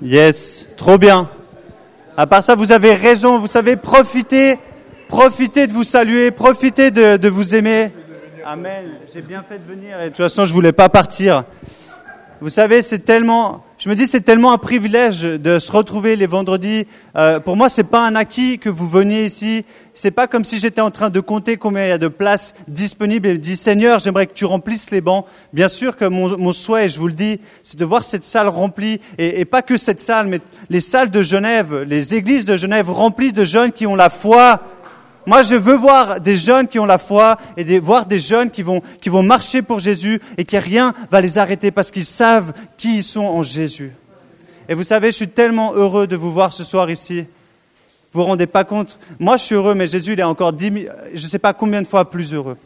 Yes, trop bien. À part ça, vous avez raison, vous savez, profitez, profitez de vous saluer, profitez de, de vous aimer. Amen. J'ai bien fait de venir et de toute façon, je voulais pas partir. Vous savez, c'est tellement, je me dis, c'est tellement un privilège de se retrouver les vendredis. Euh, pour moi, c'est pas un acquis que vous veniez ici. C'est pas comme si j'étais en train de compter combien il y a de places disponibles et de dire Seigneur, j'aimerais que tu remplisses les bancs. Bien sûr que mon, souhait, je vous le dis, c'est de voir cette salle remplie et pas que cette salle, mais les salles de Genève, les églises de Genève remplies de jeunes qui ont la foi moi, je veux voir des jeunes qui ont la foi et voir des jeunes qui vont, qui vont marcher pour Jésus et qui rien va les arrêter parce qu'ils savent qui ils sont en Jésus. Et vous savez, je suis tellement heureux de vous voir ce soir ici. Vous vous rendez pas compte? Moi, je suis heureux, mais Jésus, il est encore dix, je ne sais pas combien de fois plus heureux.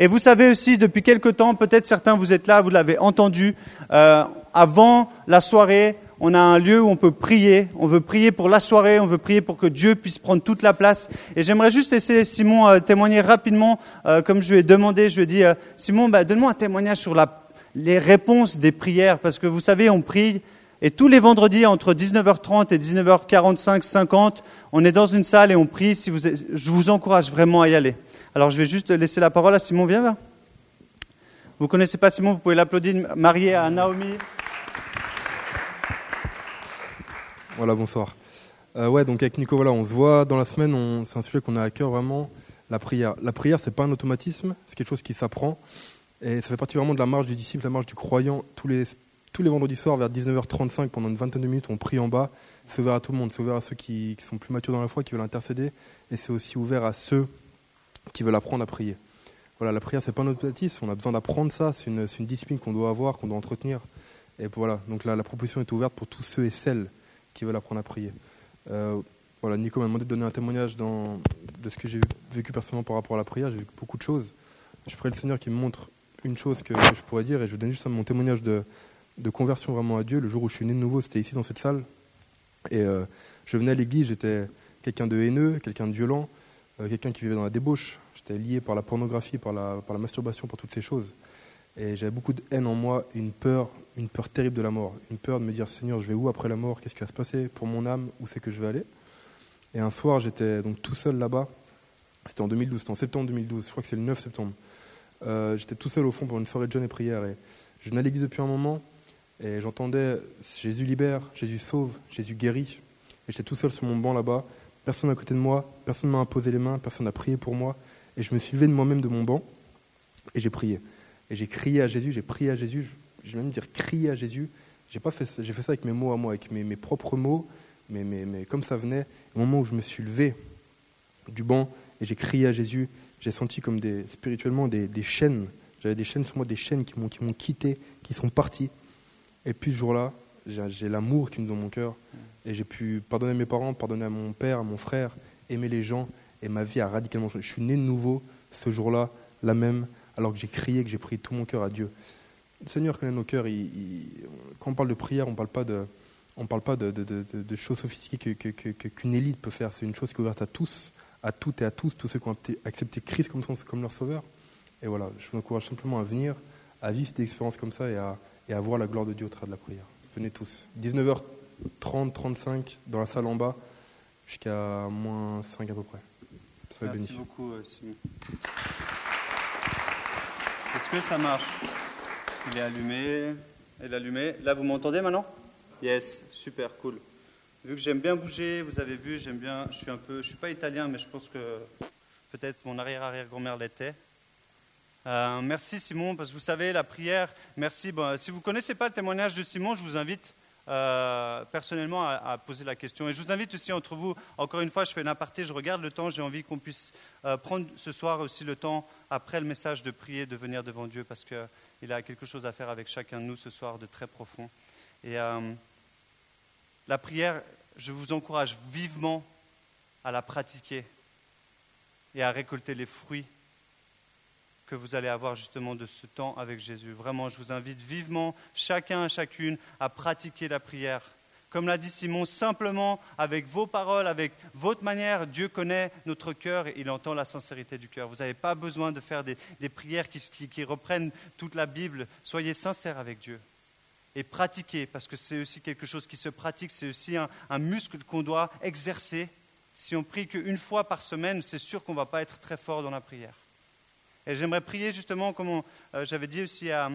Et vous savez aussi, depuis quelque temps, peut-être certains vous êtes là, vous l'avez entendu, euh, avant la soirée, on a un lieu où on peut prier. On veut prier pour la soirée, on veut prier pour que Dieu puisse prendre toute la place. Et j'aimerais juste laisser Simon euh, témoigner rapidement, euh, comme je lui ai demandé. Je lui ai dit, euh, Simon, bah, donne-moi un témoignage sur la, les réponses des prières, parce que vous savez, on prie. Et tous les vendredis, entre 19h30 et 19h45, 50, on est dans une salle et on prie. Si vous, je vous encourage vraiment à y aller. Alors, je vais juste laisser la parole à Simon. Viens là. Vous connaissez pas Simon, vous pouvez l'applaudir, marié à Naomi. Voilà, bonsoir. Euh, ouais, donc avec Nico, voilà, on se voit dans la semaine, c'est un sujet qu'on a à cœur vraiment, la prière. La prière, c'est pas un automatisme, c'est quelque chose qui s'apprend. Et ça fait partie vraiment de la marche du disciple, la marche du croyant. Tous les, tous les vendredis soirs, vers 19h35, pendant une vingtaine de minutes, on prie en bas. C'est ouvert à tout le monde, c'est ouvert à ceux qui, sont plus matures dans la foi, qui veulent intercéder. Et c'est aussi ouvert à ceux qui veulent apprendre à prier. Voilà, la prière, c'est pas un automatisme, on a besoin d'apprendre ça, c'est une, discipline qu'on doit avoir, qu'on doit entretenir. Et voilà, donc la proposition est ouverte pour tous ceux et celles qui veulent apprendre à prier. Euh, voilà, Nico m'a demandé de donner un témoignage dans, de ce que j'ai vécu personnellement par rapport à la prière. J'ai vécu beaucoup de choses. Je prie le Seigneur qui me montre une chose que, que, je pourrais dire et je donne juste mon témoignage de, de, conversion vraiment à Dieu. Le jour où je suis né de nouveau, c'était ici dans cette salle. Et euh, je venais à l'église, j'étais quelqu'un de haineux, quelqu'un de violent, euh, quelqu'un qui vivait dans la débauche. J'étais lié par la pornographie, par la, par la masturbation, par toutes ces choses. Et j'avais beaucoup de haine en moi, une peur une peur terrible de la mort, une peur de me dire Seigneur, je vais où après la mort? Qu'est-ce qui va se passer pour mon âme? Où c'est que je vais aller? Et un soir, j'étais donc tout seul là-bas. C'était en 2012, c'était en septembre 2012. Je crois que c'est le 9 septembre. Euh, j'étais tout seul au fond pour une soirée de jeûne et prière. Et je venais à l'église depuis un moment et j'entendais Jésus libère, Jésus sauve, Jésus guérit. Et j'étais tout seul sur mon banc là-bas. Personne à côté de moi, personne ne m'a imposé les mains, personne n'a prié pour moi. Et je me suis levé de moi-même de mon banc et j'ai prié. Et j'ai crié à Jésus, j'ai prié à Jésus je vais même dire crier à Jésus. J'ai fait, fait ça avec mes mots à moi, avec mes, mes propres mots, mais, mais, mais, comme ça venait, au moment où je me suis levé du banc et j'ai crié à Jésus, j'ai senti comme des, spirituellement des, des chaînes. J'avais des chaînes sur moi, des chaînes qui m'ont, qui m'ont quitté, qui sont parties. Et puis ce jour-là, j'ai, l'amour qui me donne mon cœur. Et j'ai pu pardonner à mes parents, pardonner à mon père, à mon frère, aimer les gens. Et ma vie a radicalement changé. Je suis né de nouveau ce jour-là, la même, alors que j'ai crié, que j'ai prié tout mon cœur à Dieu le Seigneur connaît nos cœurs. quand on parle de prière, on ne parle pas de, on parle pas de, de, choses sophistiquées qu'une que, que, élite peut faire. C'est une chose qui est ouverte à tous, à toutes et à tous, tous ceux qui ont accepté Christ comme, comme leur sauveur. Et voilà, je vous encourage simplement à venir, à vivre des expériences comme ça et à, et à voir la gloire de Dieu au travers de la prière. Venez tous. 19h30, 35 dans la salle en bas, jusqu'à moins 5 à peu près. Soyez Merci beaucoup, euh, Simon. Est-ce que ça marche? Il est allumé. Elle est allumée. Là, vous m'entendez maintenant? Yes, super, cool. Vu que j'aime bien bouger, vous avez vu, j'aime bien. Je suis un peu, je suis pas italien, mais je pense que peut-être mon arrière-arrière-grand-mère l'était. Euh, merci Simon, parce que vous savez, la prière, merci. Bon, si vous ne connaissez pas le témoignage de Simon, je vous invite euh, personnellement à, poser la question. Et je vous invite aussi entre vous, encore une fois, je fais une aparté, je regarde le temps, j'ai envie qu'on puisse euh, prendre ce soir aussi le temps, après le message, de prier, de venir devant Dieu, parce que il a quelque chose à faire avec chacun de nous ce soir de très profond. Et euh, la prière, je vous encourage vivement à la pratiquer et à récolter les fruits que vous allez avoir justement de ce temps avec Jésus. Vraiment, je vous invite vivement, chacun, chacune, à pratiquer la prière comme l'a dit Simon, simplement avec vos paroles, avec votre manière. Dieu connaît notre cœur et il entend la sincérité du cœur. Vous n'avez pas besoin de faire des, prières qui, reprennent toute la Bible. Soyez sincères avec Dieu. et pratiquer, parce que c'est aussi quelque chose qui se pratique, c'est aussi un, muscle qu'on doit exercer. Si on prie qu'une fois par semaine, c'est sûr qu'on ne va pas être très fort dans la prière. Et j'aimerais prier justement, comme euh, j'avais dit aussi à,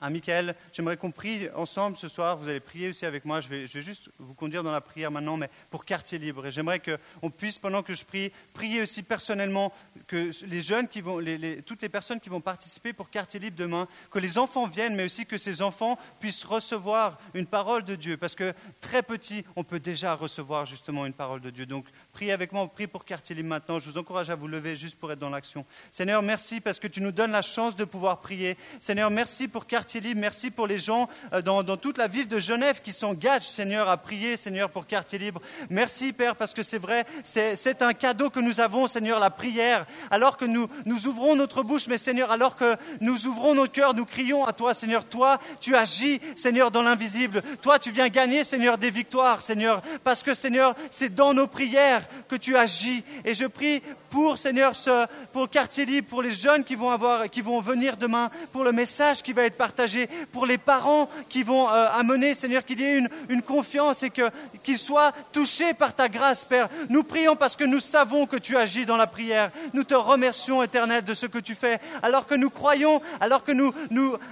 à Michael, j'aimerais qu'on prie ensemble ce soir. Vous allez prier aussi avec moi. Je vais, juste vous conduire dans la prière maintenant, mais pour quartier libre. Et j'aimerais qu'on puisse, pendant que je prie, prier aussi personnellement que les jeunes qui vont, toutes les personnes qui vont participer pour quartier libre demain, que les enfants viennent, mais aussi que ces enfants puissent recevoir une parole de Dieu. Parce que très petit, on peut déjà recevoir justement une parole de Dieu. Donc, priez avec moi, prie pour quartier libre maintenant. Je vous encourage à vous lever juste pour être dans l'action. Seigneur, merci parce que tu nous donnes la chance de pouvoir prier. Seigneur, merci pour quartier libre. Merci pour les gens euh, dans, toute la ville de Genève qui s'engagent, Seigneur, à prier, Seigneur, pour quartier libre. Merci, Père, parce que c'est vrai, c'est un cadeau que nous avons, Seigneur, la prière. Alors que nous, nous ouvrons notre bouche, mais Seigneur, alors que nous ouvrons nos cœurs, nous crions à toi, Seigneur. Toi, tu agis, Seigneur, dans l'invisible. Toi, tu viens gagner, Seigneur, des victoires, Seigneur. Parce que, Seigneur, c'est dans nos prières que tu agis. Et je prie pour, Seigneur, ce, pour quartier libre, pour les jeunes qui vont, avoir, qui vont venir demain, pour le message qui va être partagé, pour les parents qui vont euh, amener, Seigneur, qu'il y ait une, confiance et qu'ils soient touchés par ta grâce, Père. Nous prions parce que nous savons que tu agis dans la prière. Nous te remercions, Éternel, de ce que tu fais. Alors que nous croyons, alors que nous,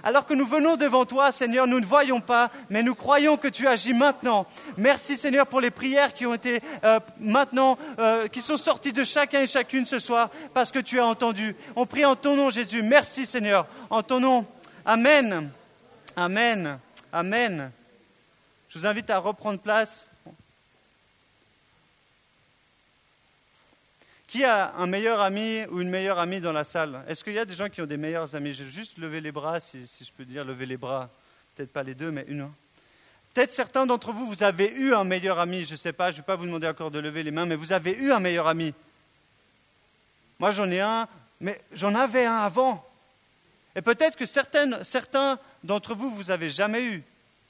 alors que nous venons devant toi, Seigneur, nous ne voyons pas, mais nous croyons que tu agis maintenant. Merci, Seigneur, pour les prières qui ont été euh, maintenant, euh, qui sont sorties de chacun et chacune ce soir, parce que tu as entendu. On prie en ton nom, Jésus. Merci, Seigneur, en ton nom. Amen. Amen. Amen. Je vous invite à reprendre place. Qui a un meilleur ami ou une meilleure amie dans la salle? Est-ce qu'il y a des gens qui ont des meilleurs amis? Je vais juste lever les bras, si, je peux dire lever les bras. Peut-être pas les deux, mais une. Peut-être certains d'entre vous, vous avez eu un meilleur ami. Je ne sais pas, je ne vais pas vous demander encore de lever les mains, mais vous avez eu un meilleur ami. Moi, j'en ai un, mais j'en avais un avant. Et peut-être que certains d'entre vous, vous n'avez jamais eu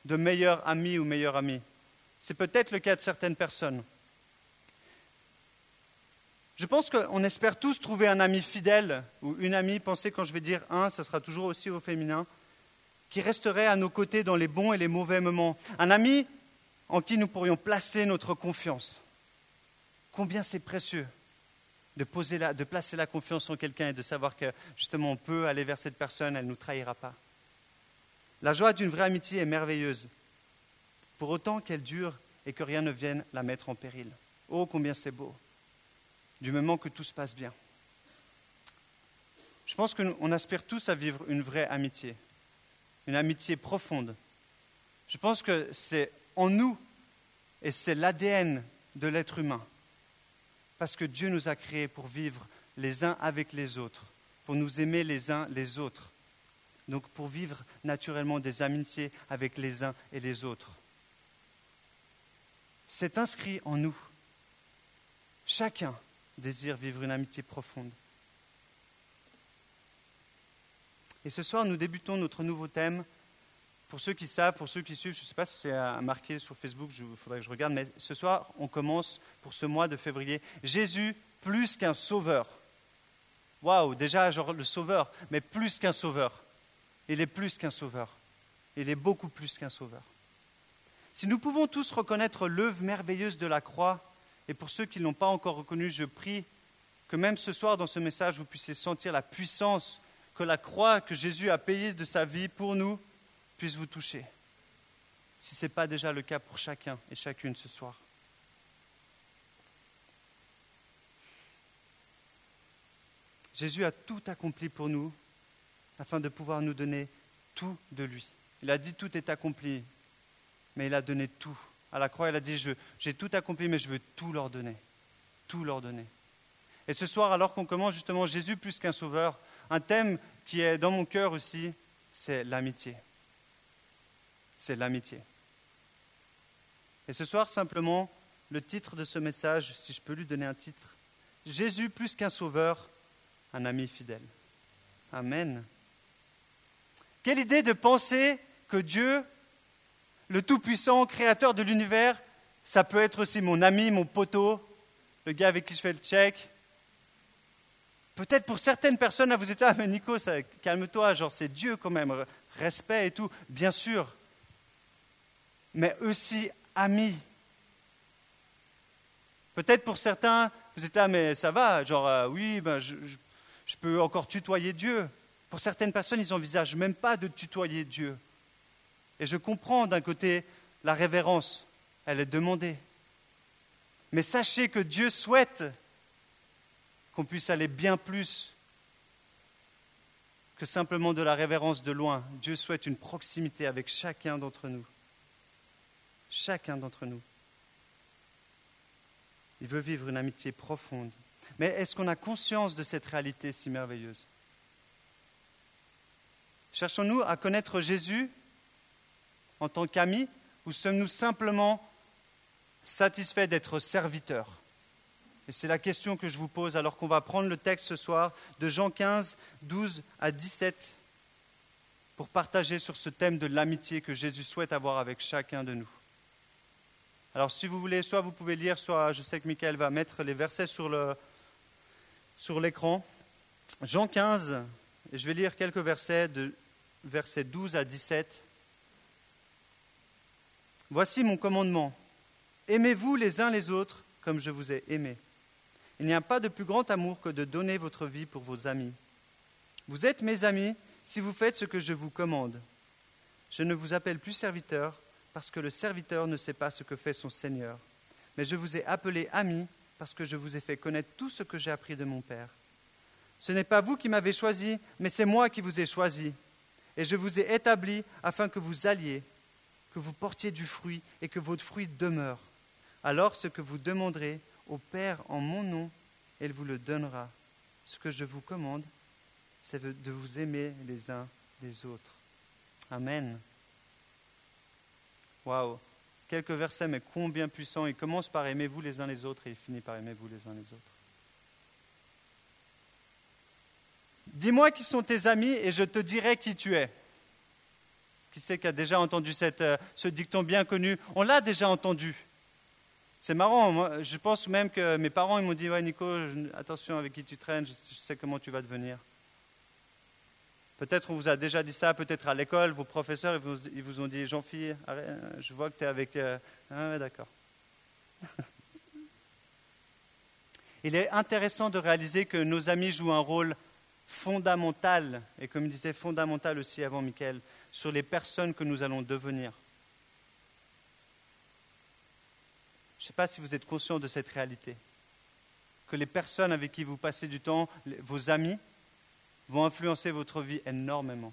de meilleur ami ou meilleure amie. C'est peut-être le cas de certaines personnes. Je pense qu'on espère tous trouver un ami fidèle ou une amie, pensez quand je vais dire un, ça sera toujours aussi au féminin, qui resterait à nos côtés dans les bons et les mauvais moments. Un ami en qui nous pourrions placer notre confiance. Combien c'est précieux de, placer la confiance en quelqu'un et de savoir que justement on peut aller vers cette personne, elle ne nous trahira pas. La joie d'une vraie amitié est merveilleuse, pour autant qu'elle dure et que rien ne vienne la mettre en péril. Oh, combien c'est beau, du moment que tout se passe bien. Je pense qu'on aspire tous à vivre une vraie amitié, une amitié profonde. Je pense que c'est en nous et c'est l'ADN de l'être humain parce que Dieu nous a créés pour vivre les uns avec les autres, pour nous aimer les uns les autres. Donc pour vivre naturellement des amitiés avec les uns et les autres. C'est inscrit en nous. Chacun désire vivre une amitié profonde. Et ce soir, nous débutons notre nouveau thème pour ceux qui savent, pour ceux qui suivent, je ne sais pas si c'est marqué sur Facebook, il faudrait que je regarde, mais ce soir, on commence pour ce mois de février. Jésus plus qu'un sauveur. Waouh, déjà, genre le sauveur, mais plus qu'un sauveur. Il est plus qu'un sauveur. Il est beaucoup plus qu'un sauveur. Si nous pouvons tous reconnaître l'œuvre merveilleuse de la croix, et pour ceux qui ne l'ont pas encore reconnu, je prie que même ce soir, dans ce message, vous puissiez sentir la puissance que la croix que Jésus a payée de sa vie pour nous puisse vous toucher, si ce n'est pas déjà le cas pour chacun et chacune ce soir. Jésus a tout accompli pour nous afin de pouvoir nous donner tout de lui. Il a dit tout est accompli, mais il a donné tout. À la croix, il a dit j'ai tout accompli, mais je veux tout leur donner. Tout leur donner. Et ce soir, alors qu'on commence justement Jésus plus qu'un sauveur, un thème qui est dans mon cœur aussi, c'est l'amitié c'est l'amitié. Et ce soir, simplement, le titre de ce message, si je peux lui donner un titre, Jésus plus qu'un sauveur, un ami fidèle. Amen. Quelle idée de penser que Dieu, le Tout-Puissant, créateur de l'univers, ça peut être aussi mon ami, mon poteau, le gars avec qui je fais le check. Peut-être pour certaines personnes, vous êtes ah mais Nico, calme-toi, genre c'est Dieu quand même, respect et tout. Bien sûr, mais aussi amis. Peut-être pour certains, vous êtes là, mais ça va, genre, euh, oui, ben, je, je, peux encore tutoyer Dieu. Pour certaines personnes, ils n'envisagent même pas de tutoyer Dieu. Et je comprends d'un côté la révérence, elle est demandée. Mais sachez que Dieu souhaite qu'on puisse aller bien plus que simplement de la révérence de loin. Dieu souhaite une proximité avec chacun d'entre nous. Chacun d'entre nous. Il veut vivre une amitié profonde. Mais est-ce qu'on a conscience de cette réalité si merveilleuse? Cherchons-nous à connaître Jésus en tant qu'ami ou sommes-nous simplement satisfaits d'être serviteurs? Et c'est la question que je vous pose alors qu'on va prendre le texte ce soir de Jean 15, 12 à 17 pour partager sur ce thème de l'amitié que Jésus souhaite avoir avec chacun de nous. Alors si vous voulez, soit vous pouvez lire, soit je sais que Michael va mettre les versets sur, le, sur l'écran. Jean 15, et je vais lire quelques versets de versets 12 à 17. Voici mon commandement. Aimez-vous les uns les autres comme je vous ai aimé. Il n'y a pas de plus grand amour que de donner votre vie pour vos amis. Vous êtes mes amis si vous faites ce que je vous commande. Je ne vous appelle plus serviteur parce que le serviteur ne sait pas ce que fait son Seigneur. Mais je vous ai appelé ami parce que je vous ai fait connaître tout ce que j'ai appris de mon Père. Ce n'est pas vous qui m'avez choisi, mais c'est moi qui vous ai choisi. Et je vous ai établi afin que vous alliez, que vous portiez du fruit et que votre fruit demeure. Alors ce que vous demanderez au Père en mon nom, il vous le donnera. Ce que je vous commande, c'est de vous aimer les uns les autres. Amen. Waouh Quelques versets, mais combien puissants. Il commence par aimez-vous les uns les autres et il finit par aimez-vous les uns les autres. Dis-moi qui sont tes amis et je te dirai qui tu es. Qui c'est qui a déjà entendu cette, euh, ce dicton bien connu? On l'a déjà entendu. C'est marrant, moi, je pense même que mes parents ils m'ont dit Ouais, Nico, attention avec qui tu traînes, je sais comment tu vas devenir. Peut-être on vous a déjà dit ça, peut-être à l'école, vos professeurs, ils vous, ont dit Jean-Philippe, je vois que tu es avec. Euh, ah, d'accord. Il est intéressant de réaliser que nos amis jouent un rôle fondamental, et comme disait, fondamental aussi avant Michael, sur les personnes que nous allons devenir. Je ne sais pas si vous êtes conscient de cette réalité, que les personnes avec qui vous passez du temps, vos amis, vont influencer votre vie énormément.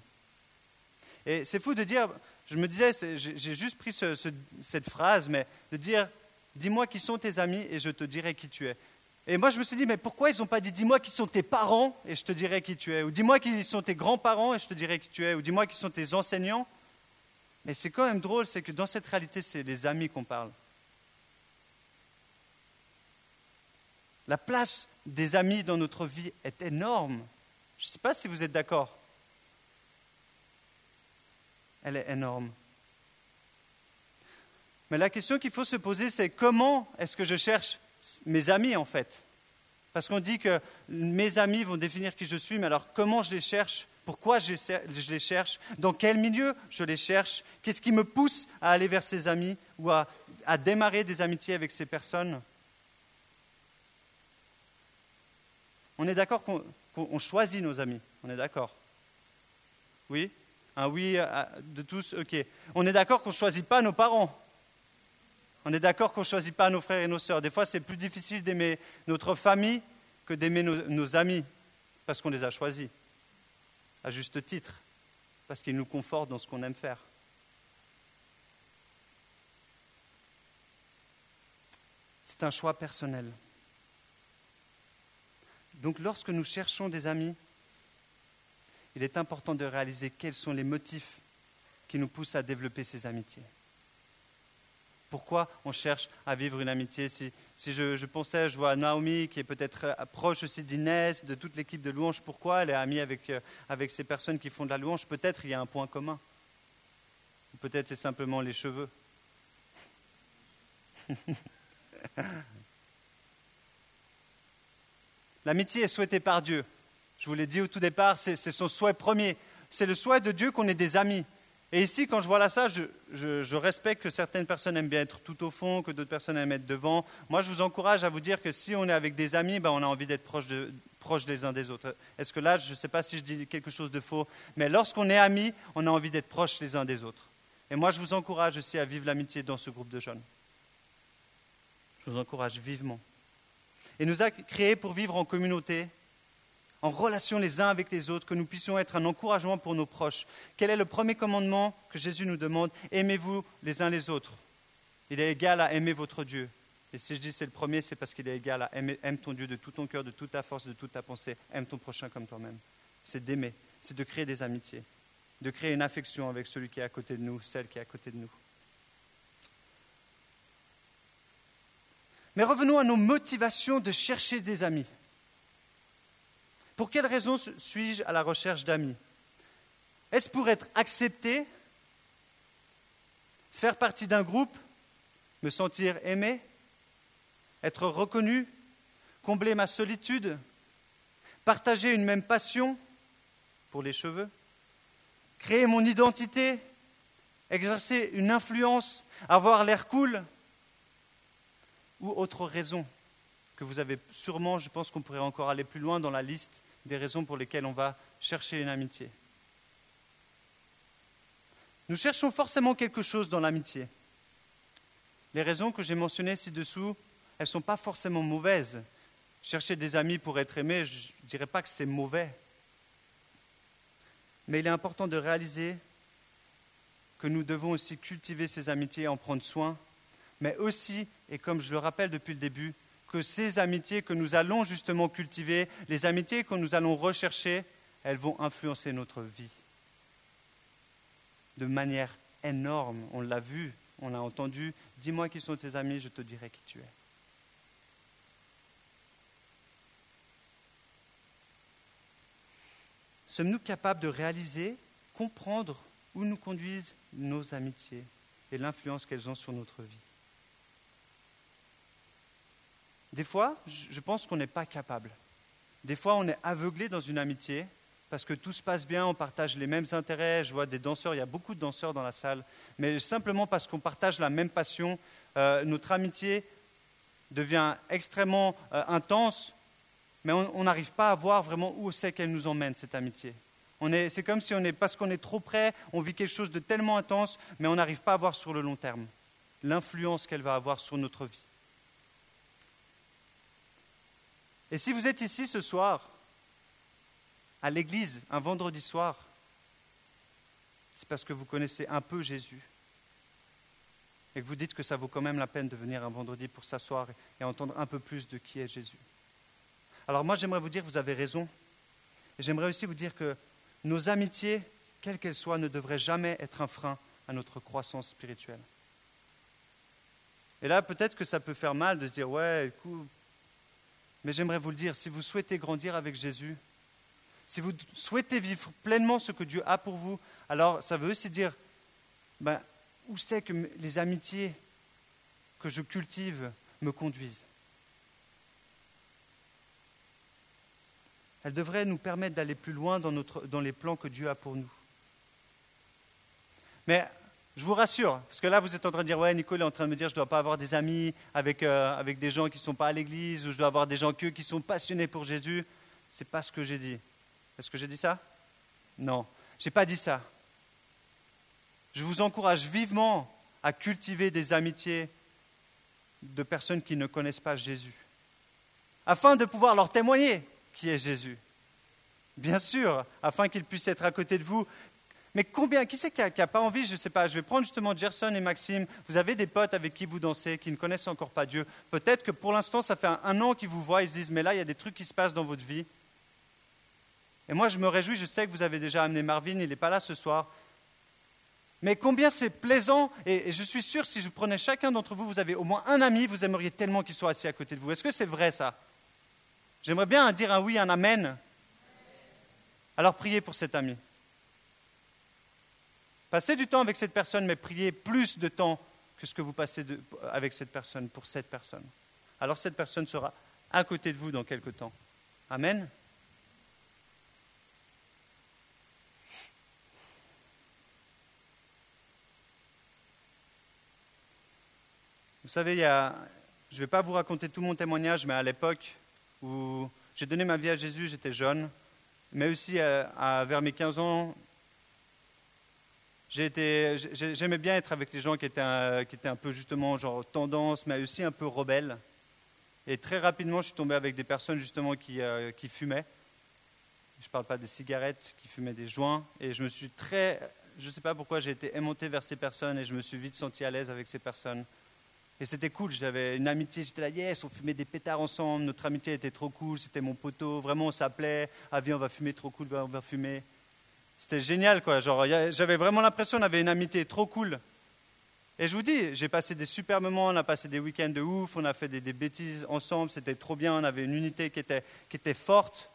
Et c'est fou de dire, je me disais, j'ai juste pris cette phrase, mais de dire, dis-moi qui sont tes amis et je te dirai qui tu es. Et moi, je me suis dit, mais pourquoi ils n'ont pas dit, dis-moi qui sont tes parents et je te dirai qui tu es, ou dis-moi qui sont tes grands-parents et je te dirai qui tu es, ou dis-moi qui sont tes enseignants? Mais c'est quand même drôle, c'est que dans cette réalité, c'est les amis qu'on parle. La place des amis dans notre vie est énorme. Je ne sais pas si vous êtes d'accord. Elle est énorme. Mais la question qu'il faut se poser, c'est comment est-ce que je cherche mes amis en fait? Parce qu'on dit que mes amis vont définir qui je suis, mais alors comment je les cherche? Pourquoi je les cherche? Dans quel milieu je les cherche? Qu'est-ce qui me pousse à aller vers ces amis ou à, démarrer des amitiés avec ces personnes? On est d'accord qu'on on choisit nos amis. On est d'accord Oui? Un oui de tous Ok. On est d'accord qu'on ne choisit pas nos parents. On est d'accord qu'on ne choisit pas nos frères et nos sœurs. Des fois, c'est plus difficile d'aimer notre famille que d'aimer nos, nos amis, parce qu'on les a choisis, à juste titre, parce qu'ils nous confortent dans ce qu'on aime faire. C'est un choix personnel. Donc lorsque nous cherchons des amis, il est important de réaliser quels sont les motifs qui nous poussent à développer ces amitiés. Pourquoi on cherche à vivre une amitié Si, je, pensais, je vois Naomi qui est peut-être proche aussi d'Inès, de toute l'équipe de louange, pourquoi elle est amie avec, euh, avec ces personnes qui font de la louange? Peut-être il y a un point commun. Peut-être c'est simplement les cheveux. L'amitié est souhaitée par Dieu. Je vous l'ai dit au tout départ, c'est son souhait premier. C'est le souhait de Dieu qu'on ait des amis. Et ici, quand je vois là ça, je, respecte que certaines personnes aiment bien être tout au fond, que d'autres personnes aiment être devant. Moi, je vous encourage à vous dire que si on est avec des amis, ben, on a envie d'être proche, de, uns des autres. Est-ce que là, je ne sais pas si je dis quelque chose de faux, mais lorsqu'on est amis, on a envie d'être proche les uns des autres. Et moi, je vous encourage aussi à vivre l'amitié dans ce groupe de jeunes. Je vous encourage vivement. Et nous a créés pour vivre en communauté, en relation les uns avec les autres, que nous puissions être un encouragement pour nos proches. Quel est le premier commandement que Jésus nous demande Aimez-vous les uns les autres. Il est égal à aimer votre Dieu. Et si je dis c'est le premier, c'est parce qu'il est égal à aimer, aime ton Dieu de tout ton cœur, de toute ta force, de toute ta pensée. Aime ton prochain comme toi-même. C'est d'aimer, c'est de créer des amitiés, de créer une affection avec celui qui est à côté de nous, celle qui est à côté de nous. Mais revenons à nos motivations de chercher des amis. Pour quelles raisons suis-je à la recherche d'amis? Est-ce pour être accepté, faire partie d'un groupe, me sentir aimé, être reconnu, combler ma solitude, partager une même passion pour les cheveux, créer mon identité, exercer une influence, avoir l'air cool? Ou autre raison que vous avez sûrement, je pense qu'on pourrait encore aller plus loin dans la liste des raisons pour lesquelles on va chercher une amitié. Nous cherchons forcément quelque chose dans l'amitié. Les raisons que j'ai mentionnées ci-dessous, elles ne sont pas forcément mauvaises. Chercher des amis pour être aimé, je ne dirais pas que c'est mauvais. Mais il est important de réaliser que nous devons aussi cultiver ces amitiés et en prendre soin, mais aussi, et comme je le rappelle depuis le début, que ces amitiés que nous allons justement cultiver, les amitiés que nous allons rechercher, elles vont influencer notre vie de manière énorme. On l'a vu, on a entendu. Dis-moi qui sont tes amis, je te dirai qui tu es. Sommes-nous capables de réaliser, comprendre où nous conduisent nos amitiés et l'influence qu'elles ont sur notre vie? Des fois, je pense qu'on n'est pas capable. Des fois, on est aveuglé dans une amitié parce que tout se passe bien, on partage les mêmes intérêts. Je vois des danseurs, il y a beaucoup de danseurs dans la salle, mais simplement parce qu'on partage la même passion, euh, notre amitié devient extrêmement euh, intense, mais on n'arrive pas à voir vraiment où c'est qu'elle nous emmène, cette amitié. C'est comme si parce qu'on est trop près, on vit quelque chose de tellement intense, mais on n'arrive pas à voir sur le long terme l'influence qu'elle va avoir sur notre vie. Et si vous êtes ici ce soir, à l'église, un vendredi soir, c'est parce que vous connaissez un peu Jésus et que vous dites que ça vaut quand même la peine de venir un vendredi pour s'asseoir et entendre un peu plus de qui est Jésus. Alors moi, j'aimerais vous dire vous avez raison. Et j'aimerais aussi vous dire que nos amitiés, quelles qu'elles soient, ne devraient jamais être un frein à notre croissance spirituelle. Et là, peut-être que ça peut faire mal de se dire, ouais, écoute, mais j'aimerais vous le dire, si vous souhaitez grandir avec Jésus, si vous souhaitez vivre pleinement ce que Dieu a pour vous, alors ça veut aussi dire, ben, où c'est que les amitiés que je cultive me conduisent Elles devraient nous permettre d'aller plus loin dans, notre, dans les plans que Dieu a pour nous. Mais je vous rassure, parce que là, vous êtes en train de dire, ouais, Nicole est en train de me dire, je ne dois pas avoir des amis avec, euh, avec des gens qui ne sont pas à l'église, ou je dois avoir des gens qui sont passionnés pour Jésus. Ce n'est pas ce que j'ai dit. Est-ce que j'ai dit ça? Non, je n'ai pas dit ça. Je vous encourage vivement à cultiver des amitiés de personnes qui ne connaissent pas Jésus, afin de pouvoir leur témoigner qui est Jésus. Bien sûr, afin qu'ils puissent être à côté de vous, mais combien, qui c'est qui n'a pas envie Je ne sais pas. Je vais prendre justement Gerson et Maxime. Vous avez des potes avec qui vous dansez, qui ne connaissent encore pas Dieu. Peut-être que pour l'instant, ça fait un, an qu'ils vous voient. Ils se disent, mais là, il y a des trucs qui se passent dans votre vie. Et moi, je me réjouis. Je sais que vous avez déjà amené Marvin. Il n'est pas là ce soir. Mais combien c'est plaisant, et, je suis sûr, si je prenais chacun d'entre vous, vous avez au moins un ami, vous aimeriez tellement qu'il soit assis à côté de vous. Est-ce que c'est vrai ça? J'aimerais bien dire un oui, un amen. Alors priez pour cet ami. Passez du temps avec cette personne, mais priez plus de temps que ce que vous passez avec cette personne, pour cette personne. Alors cette personne sera à côté de vous dans quelque temps. Amen. Vous savez, je ne vais pas vous raconter tout mon témoignage, mais à l'époque où j'ai donné ma vie à Jésus, j'étais jeune, mais aussi euh, vers mes 15 ans, j'aimais bien être avec les gens qui étaient, un, peu justement genre tendance, mais aussi un peu rebelles. Et très rapidement, je suis tombé avec des personnes justement qui, euh, fumaient. Je ne parle pas des cigarettes, qui fumaient des joints. Et je me suis très, je ne sais pas pourquoi, j'ai été aimanté vers ces personnes et je me suis vite senti à l'aise avec ces personnes. Et c'était cool, j'avais une amitié, j'étais là, yes, on fumait des pétards ensemble, notre amitié était trop cool, c'était mon poteau, vraiment on s'appelait, ah on va fumer, trop cool, on va fumer. C'était génial quoi, j'avais vraiment l'impression qu'on avait une amitié trop cool. Et je vous dis, j'ai passé des super moments, on a passé des week-ends de ouf, on a fait des, des bêtises ensemble, c'était trop bien, on avait une unité qui était, qui était forte.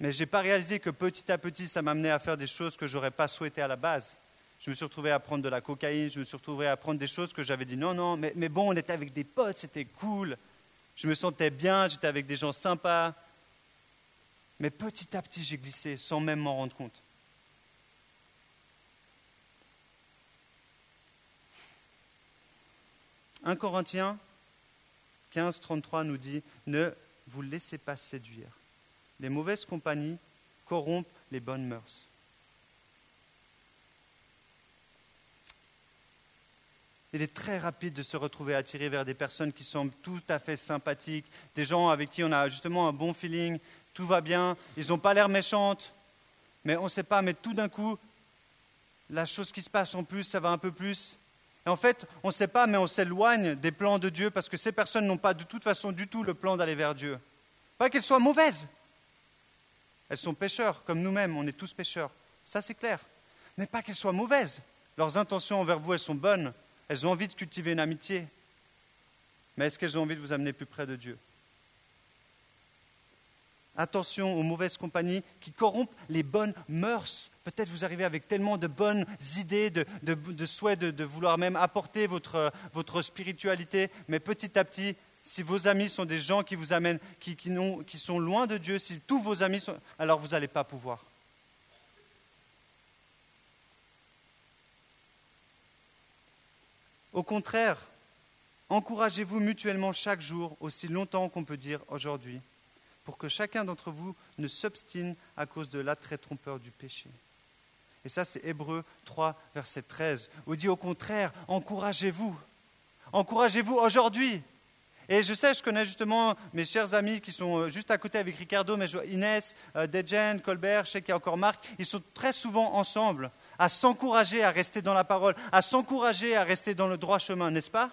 Mais je n'ai pas réalisé que petit à petit, ça m'amenait à faire des choses que je n'aurais pas souhaité à la base. Je me suis retrouvé à prendre de la cocaïne, je me suis retrouvé à prendre des choses que j'avais dit non, non, mais, mais bon, on était avec des potes, c'était cool. Je me sentais bien, j'étais avec des gens sympas. Mais petit à petit, j'ai glissé sans même m'en rendre compte. Un Corinthiens 15, 33 nous dit Ne vous laissez pas séduire. Les mauvaises compagnies corrompent les bonnes mœurs. Il est très rapide de se retrouver attiré vers des personnes qui semblent tout à fait sympathiques, des gens avec qui on a justement un bon feeling, tout va bien, ils n'ont pas l'air méchantes, mais on ne sait pas, mais tout d'un coup, la chose qui se passe en plus, ça va un peu plus. Et en fait, on ne sait pas, mais on s'éloigne des plans de Dieu parce que ces personnes n'ont pas de toute façon du tout le plan d'aller vers Dieu. Pas qu'elles soient mauvaises. Elles sont pécheurs, comme nous-mêmes, on est tous pécheurs. Ça, c'est clair. Mais pas qu'elles soient mauvaises. Leurs intentions envers vous, elles sont bonnes. Elles ont envie de cultiver une amitié. Mais est-ce qu'elles ont envie de vous amener plus près de Dieu? Attention aux mauvaises compagnies qui corrompent les bonnes mœurs. Peut-être vous arrivez avec tellement de bonnes idées, de, de, souhaits de, vouloir même apporter votre, votre spiritualité, mais petit à petit, si vos amis sont des gens qui vous amènent, qui, qui sont loin de Dieu, si tous vos amis sont, alors vous n'allez pas pouvoir. Au contraire, encouragez-vous mutuellement chaque jour, aussi longtemps qu'on peut dire aujourd'hui, pour que chacun d'entre vous ne s'obstine à cause de l'attrait trompeur du péché. Et ça, c'est Hébreu 3, verset 13, où dit au contraire, encouragez-vous. Encouragez-vous aujourd'hui. Et je sais, je connais justement mes chers amis qui sont euh, juste à côté avec Ricardo, mais Inès, euh, Dejen, Colbert, je sais qu'il y a encore Marc, ils sont très souvent ensemble à s'encourager à rester dans la parole, à s'encourager à rester dans le droit chemin, n'est-ce pas?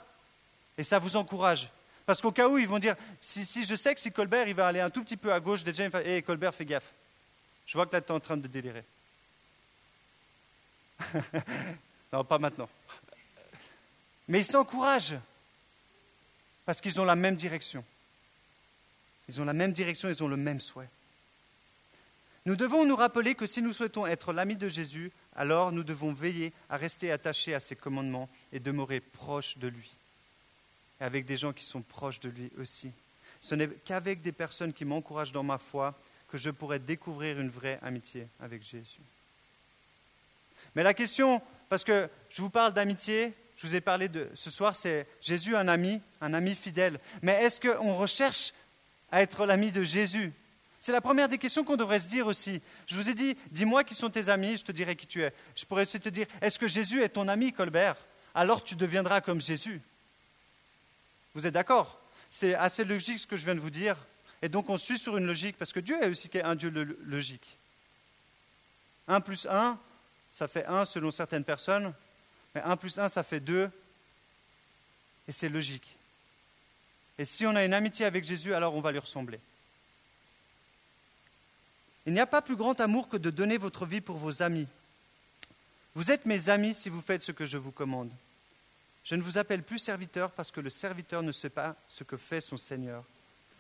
Et ça vous encourage. Parce qu'au cas où, ils vont dire, si, je sais que si Colbert il va aller un tout petit peu à gauche, déjà, il va Colbert, fais gaffe. Je vois que là, tu es en train de délirer. non, pas maintenant. Mais ils s'encouragent. Parce qu'ils ont la même direction. Ils ont la même direction, ils ont le même souhait. Nous devons nous rappeler que si nous souhaitons être l'ami de Jésus, alors nous devons veiller à rester attachés à ses commandements et demeurer proches de lui, avec des gens qui sont proches de lui aussi. Ce n'est qu'avec des personnes qui m'encouragent dans ma foi que je pourrai découvrir une vraie amitié avec Jésus. Mais la question, parce que je vous parle d'amitié, je vous ai parlé de ce soir, c'est Jésus un ami, un ami fidèle. Mais est-ce qu'on recherche à être l'ami de Jésus? C'est la première des questions qu'on devrait se dire aussi. Je vous ai dit, dis-moi qui sont tes amis, je te dirai qui tu es. Je pourrais aussi te dire, est-ce que Jésus est ton ami, Colbert? Alors tu deviendras comme Jésus. Vous êtes d'accord? C'est assez logique ce que je viens de vous dire. Et donc on suit sur une logique, parce que Dieu est aussi un Dieu logique. 1 plus 1, ça fait 1 selon certaines personnes, mais 1 plus 1, ça fait 2, et c'est logique. Et si on a une amitié avec Jésus, alors on va lui ressembler. Il n'y a pas plus grand amour que de donner votre vie pour vos amis. Vous êtes mes amis si vous faites ce que je vous commande. Je ne vous appelle plus serviteur parce que le serviteur ne sait pas ce que fait son Seigneur.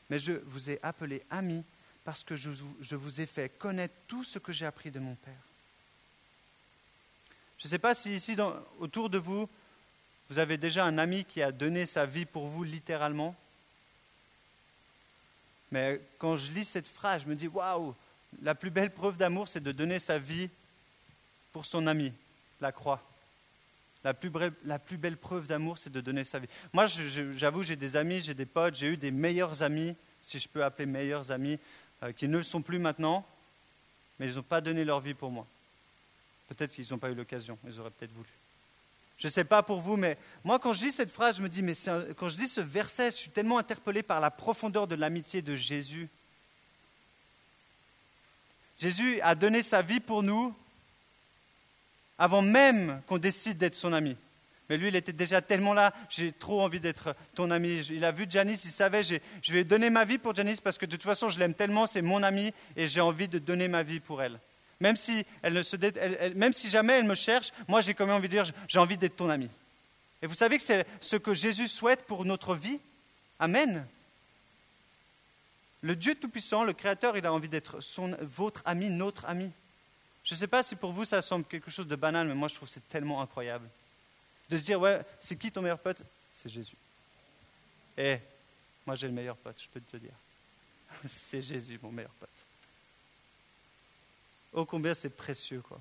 Mais je vous ai appelé ami parce que je, vous ai fait connaître tout ce que j'ai appris de mon Père. Je ne sais pas si ici, autour de vous, vous avez déjà un ami qui a donné sa vie pour vous littéralement. Mais quand je lis cette phrase, je me dis, waouh, la plus belle preuve d'amour, c'est de donner sa vie pour son ami, la croix. La plus, belle preuve d'amour, c'est de donner sa vie. Moi, j'avoue, j'ai des amis, j'ai des potes, j'ai eu des meilleurs amis, si je peux appeler meilleurs amis, euh, qui ne le sont plus maintenant, mais ils n'ont pas donné leur vie pour moi. Peut-être qu'ils n'ont pas eu l'occasion, ils auraient peut-être voulu. Je ne sais pas pour vous, mais moi, quand je dis cette phrase, je me dis, mais quand je dis ce verset, je suis tellement interpellé par la profondeur de l'amitié de Jésus. Jésus a donné sa vie pour nous avant même qu'on décide d'être son ami. Mais lui, il était déjà tellement là, j'ai trop envie d'être ton ami. Il a vu Janice, il savait, je vais donner ma vie pour Janice parce que de toute façon, je l'aime tellement, c'est mon ami et j'ai envie de donner ma vie pour elle. Même si, elle ne se même si jamais elle me cherche, moi j'ai quand même envie de dire, j'ai envie d'être ton ami. Et vous savez que c'est ce que Jésus souhaite pour notre vie? Amen. Le Dieu Tout-Puissant, le Créateur, il a envie d'être votre ami, notre ami. Je ne sais pas si pour vous ça semble quelque chose de banal, mais moi je trouve c'est tellement incroyable. De se dire, ouais, c'est qui ton meilleur pote? C'est Jésus. Eh, moi j'ai le meilleur pote, je peux te dire. c'est Jésus, mon meilleur pote. Oh, combien c'est précieux, quoi.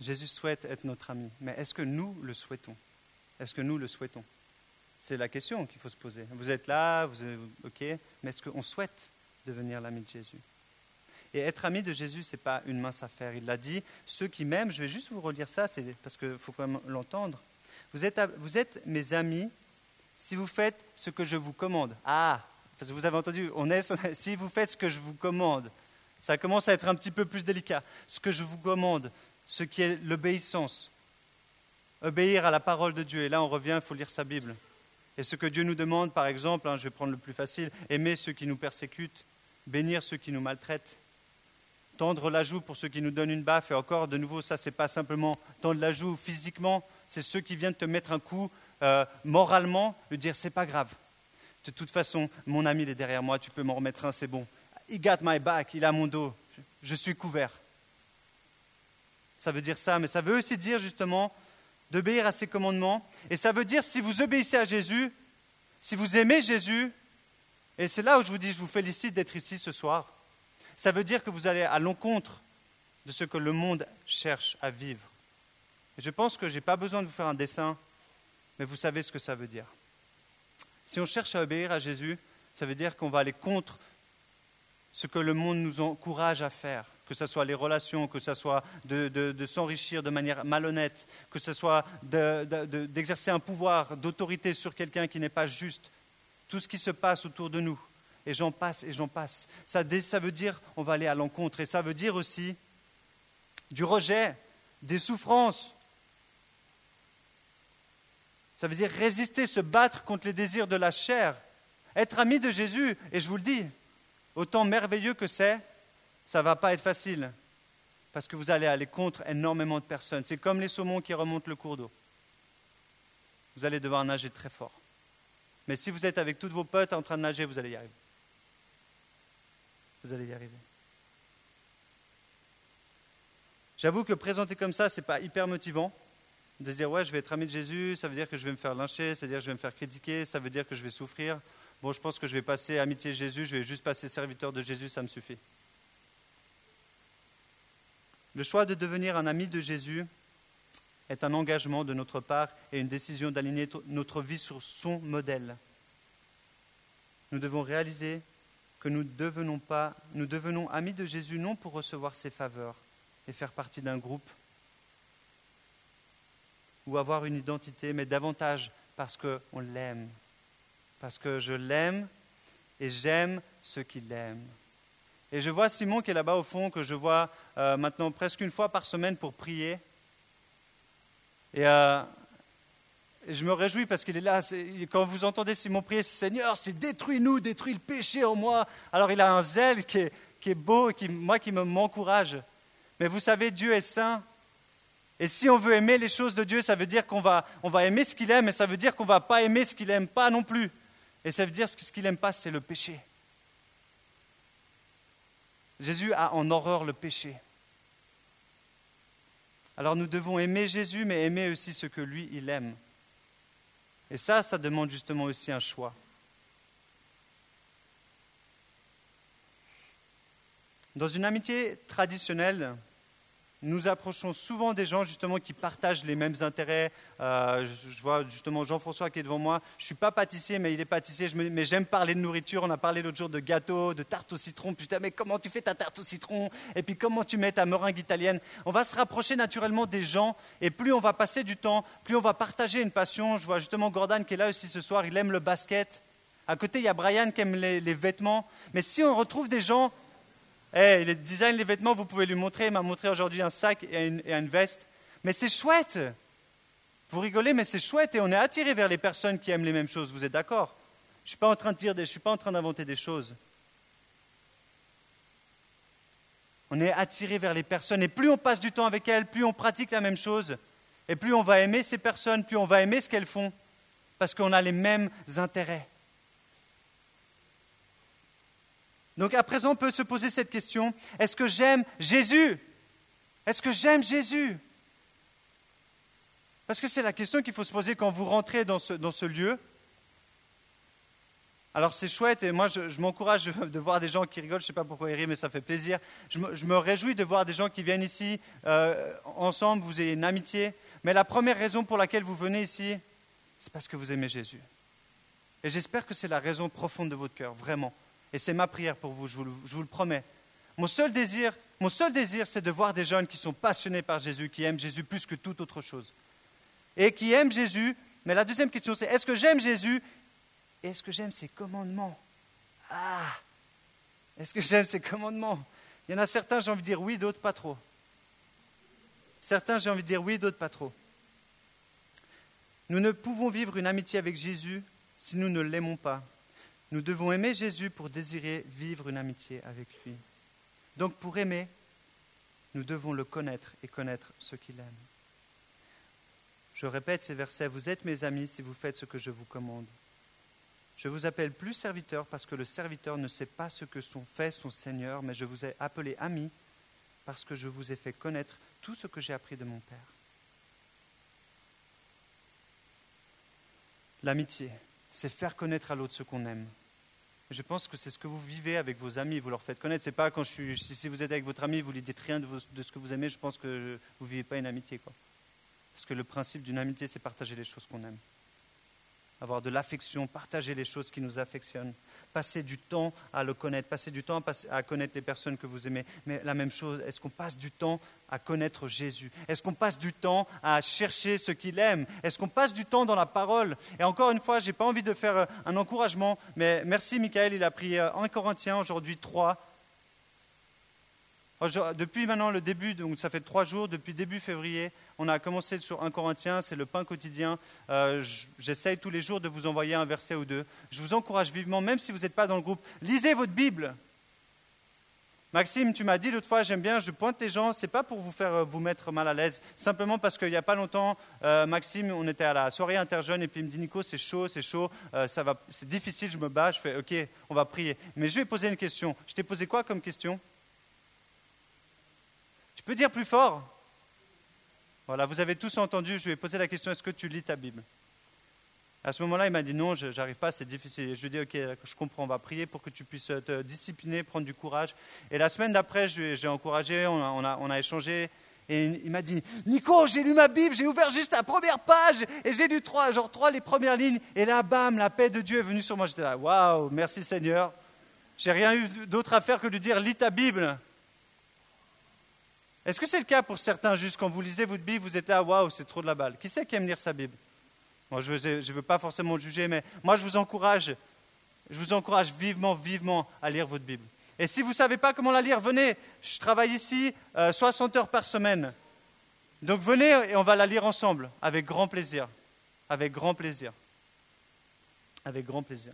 Jésus souhaite être notre ami, mais est-ce que nous le souhaitons? Est-ce que nous le souhaitons? C'est la question qu'il faut se poser. Vous êtes là, vous êtes, ok, mais est-ce qu'on souhaite devenir l'ami de Jésus. Et être ami de Jésus, ce n'est pas une mince affaire. Il l'a dit, ceux qui m'aiment, je vais juste vous redire ça, c'est parce qu'il faut quand même l'entendre. Vous êtes, vous êtes mes amis si vous faites ce que je vous commande. Ah, parce que vous avez entendu, on est, si vous faites ce que je vous commande, ça commence à être un petit peu plus délicat. Ce que je vous commande, ce qui est l'obéissance, obéir à la parole de Dieu. Et là, on revient, il faut lire sa Bible. Et ce que Dieu nous demande, par exemple, hein, je vais prendre le plus facile, aimer ceux qui nous persécutent, bénir ceux qui nous maltraitent, tendre la joue pour ceux qui nous donnent une baffe. Et encore, de nouveau, ça, n'est pas simplement tendre la joue physiquement, c'est ceux qui viennent te mettre un coup euh, moralement, lui dire c'est pas grave. De toute façon, mon ami il est derrière moi, tu peux m'en remettre un, c'est bon. He got my back, il a mon dos, je suis couvert. Ça veut dire ça, mais ça veut aussi dire justement d'obéir à ses commandements. Et ça veut dire, si vous obéissez à Jésus, si vous aimez Jésus, et c'est là où je vous dis, je vous félicite d'être ici ce soir, ça veut dire que vous allez à l'encontre de ce que le monde cherche à vivre. Je pense que je n'ai pas besoin de vous faire un dessin, mais vous savez ce que ça veut dire. Si on cherche à obéir à Jésus, ça veut dire qu'on va aller contre ce que le monde nous encourage à faire, que ce soit les relations, que ce soit de, s'enrichir de manière malhonnête, que ce soit d'exercer un pouvoir d'autorité sur quelqu'un qui n'est pas juste, tout ce qui se passe autour de nous. Et j'en passe et j'en passe. Ça, veut dire on va aller à l'encontre. Et ça veut dire aussi du rejet, des souffrances. Ça veut dire résister, se battre contre les désirs de la chair. Être ami de Jésus, et je vous le dis, autant merveilleux que c'est, ça ne va pas être facile, parce que vous allez aller contre énormément de personnes. C'est comme les saumons qui remontent le cours d'eau. Vous allez devoir nager très fort. Mais si vous êtes avec tous vos potes en train de nager, vous allez y arriver. Vous allez y arriver. J'avoue que présenter comme ça, ce n'est pas hyper motivant. De se dire, ouais, je vais être ami de Jésus, ça veut dire que je vais me faire lyncher, ça veut dire que je vais me faire critiquer, ça veut dire que je vais souffrir. Bon, je pense que je vais passer amitié Jésus, je vais juste passer serviteur de Jésus, ça me suffit. Le choix de devenir un ami de Jésus est un engagement de notre part et une décision d'aligner notre vie sur son modèle. Nous devons réaliser que nous, devenons pas, nous devenons amis de Jésus non pour recevoir ses faveurs et faire partie d'un groupe ou avoir une identité, mais davantage parce qu'on l'aime. Parce que je l'aime et j'aime ceux qui l'aiment. Et je vois Simon qui est là-bas au fond, que je vois euh, maintenant presque une fois par semaine pour prier. Et, euh, je me réjouis parce qu'il est là. quand vous entendez Simon prier, Seigneur, c'est détruis-nous, détruis le péché en moi. Alors il a un zèle qui est, beau, qui, moi qui m'encourage. Mais vous savez, Dieu est saint. Et si on veut aimer les choses de Dieu, ça veut dire qu'on va, on va aimer ce qu'il aime, et ça veut dire qu'on ne va pas aimer ce qu'il n'aime pas non plus. Et ça veut dire que ce qu'il n'aime pas, c'est le péché. Jésus a en horreur le péché. Alors nous devons aimer Jésus, mais aimer aussi ce que lui, il aime. Et ça, ça demande justement aussi un choix. Dans une amitié traditionnelle, nous approchons souvent des gens justement qui partagent les mêmes intérêts. Euh, je, vois justement Jean-François qui est devant moi. Je ne suis pas pâtissier, mais il est pâtissier. mais j'aime parler de nourriture. On a parlé l'autre jour de gâteaux, de tarte au citron. Putain, mais comment tu fais ta tarte au citron? Et puis comment tu mets ta meringue italienne? On va se rapprocher naturellement des gens. Et plus on va passer du temps, plus on va partager une passion. Je vois justement Gordon qui est là aussi ce soir. Il aime le basket. À côté, il y a Brian qui aime les, les vêtements. Mais si on retrouve des gens Hey, il design les vêtements, vous pouvez lui montrer. Il m'a montré aujourd'hui un sac et une, veste. Mais c'est chouette. Vous rigolez, mais c'est chouette et on est attiré vers les personnes qui aiment les mêmes choses. Vous êtes d'accord? Je ne suis pas en train de dire, je suis pas en train d'inventer des choses. On est attiré vers les personnes et plus on passe du temps avec elles, plus on pratique la même chose et plus on va aimer ces personnes, plus on va aimer ce qu'elles font parce qu'on a les mêmes intérêts. Donc à présent, on peut se poser cette question, est-ce que j'aime Jésus? Est-ce que j'aime Jésus? Parce que c'est la question qu'il faut se poser quand vous rentrez dans ce, lieu. Alors c'est chouette et moi je, m'encourage de voir des gens qui rigolent, je ne sais pas pourquoi ils rient mais ça fait plaisir. Je me, réjouis de voir des gens qui viennent ici euh, ensemble, vous ayez une amitié. Mais la première raison pour laquelle vous venez ici, c'est parce que vous aimez Jésus. Et j'espère que c'est la raison profonde de votre cœur, vraiment. Et c'est ma prière pour vous, je vous, le, promets. Mon seul désir, mon seul désir, c'est de voir des jeunes qui sont passionnés par Jésus, qui aiment Jésus plus que toute autre chose. Et qui aiment Jésus. Mais la deuxième question, c'est est-ce que j'aime Jésus? Et est-ce que j'aime ses commandements? Ah Est-ce que j'aime ses commandements? Il y en a certains, j'ai envie de dire oui, d'autres pas trop. Certains, j'ai envie de dire oui, d'autres pas trop. Nous ne pouvons vivre une amitié avec Jésus si nous ne l'aimons pas. Nous devons aimer Jésus pour désirer vivre une amitié avec lui. Donc pour aimer, nous devons le connaître et connaître ce qu'il aime. Je répète ces versets, vous êtes mes amis si vous faites ce que je vous commande. Je vous appelle plus serviteur parce que le serviteur ne sait pas ce que fait son Seigneur, mais je vous ai appelé ami parce que je vous ai fait connaître tout ce que j'ai appris de mon Père. L'amitié, c'est faire connaître à l'autre ce qu'on aime. Je pense que c'est ce que vous vivez avec vos amis, vous leur faites connaître. C'est pas quand si vous êtes avec votre ami, vous lui dites rien de, ce que vous aimez, je pense que vous vivez pas une amitié. Quoi. Parce que le principe d'une amitié, c'est partager les choses qu'on aime avoir de l'affection, partager les choses qui nous affectionnent, passer du temps à le connaître, passer du temps à, connaître les personnes que vous aimez. Mais la même chose, est-ce qu'on passe du temps à connaître Jésus? Est-ce qu'on passe du temps à chercher ce qu'il aime? Est-ce qu'on passe du temps dans la parole? Et encore une fois, je n'ai pas envie de faire un encouragement, mais merci Michael, il a pris un Corinthien aujourd'hui 3 depuis maintenant le début, donc ça fait trois jours, depuis début février, on a commencé sur un Corinthien, c'est le pain quotidien. Euh, j'essaye tous les jours de vous envoyer un verset ou deux. Je vous encourage vivement, même si vous n'êtes pas dans le groupe, lisez votre Bible. Maxime, tu m'as dit l'autre fois, j'aime bien, je pointe les gens, c'est pas pour vous faire euh, vous mettre mal à l'aise, simplement parce qu'il n'y a pas longtemps, euh, Maxime, on était à la soirée interjeune et puis il me dit Nico, c'est chaud, c'est chaud, c'est difficile, je me bats, je fais ok, on va prier. Mais je vais poser une question. Je t'ai posé quoi comme question? Peux dire plus fort? Voilà, vous avez tous entendu, je lui ai posé la question, est-ce que tu lis ta Bible? À ce moment-là, il m'a dit non, je n'arrive pas, c'est difficile. Je lui ai dit, ok, je comprends, on va prier pour que tu puisses te discipliner, prendre du courage. Et la semaine d'après, j'ai encouragé, on a, on a, échangé. Et il m'a dit, Nico, j'ai lu ma Bible, j'ai ouvert juste la première page et j'ai lu trois, genre trois les premières lignes. Et là, bam, la paix de Dieu est venue sur moi. J'étais là, waouh, merci Seigneur. J'ai rien eu d'autre à faire que de lui dire, lis ta Bible. Est-ce que c'est le cas pour certains, juste quand vous lisez votre Bible, vous êtes là, waouh, c'est trop de la balle Qui c'est qui aime lire sa Bible? Moi, je ne veux, pas forcément juger, mais moi, je vous encourage, je vous encourage vivement, vivement à lire votre Bible. Et si vous ne savez pas comment la lire, venez, je travaille ici 60 euh, heures par semaine. Donc venez et on va la lire ensemble, avec grand plaisir. Avec grand plaisir. Avec grand plaisir.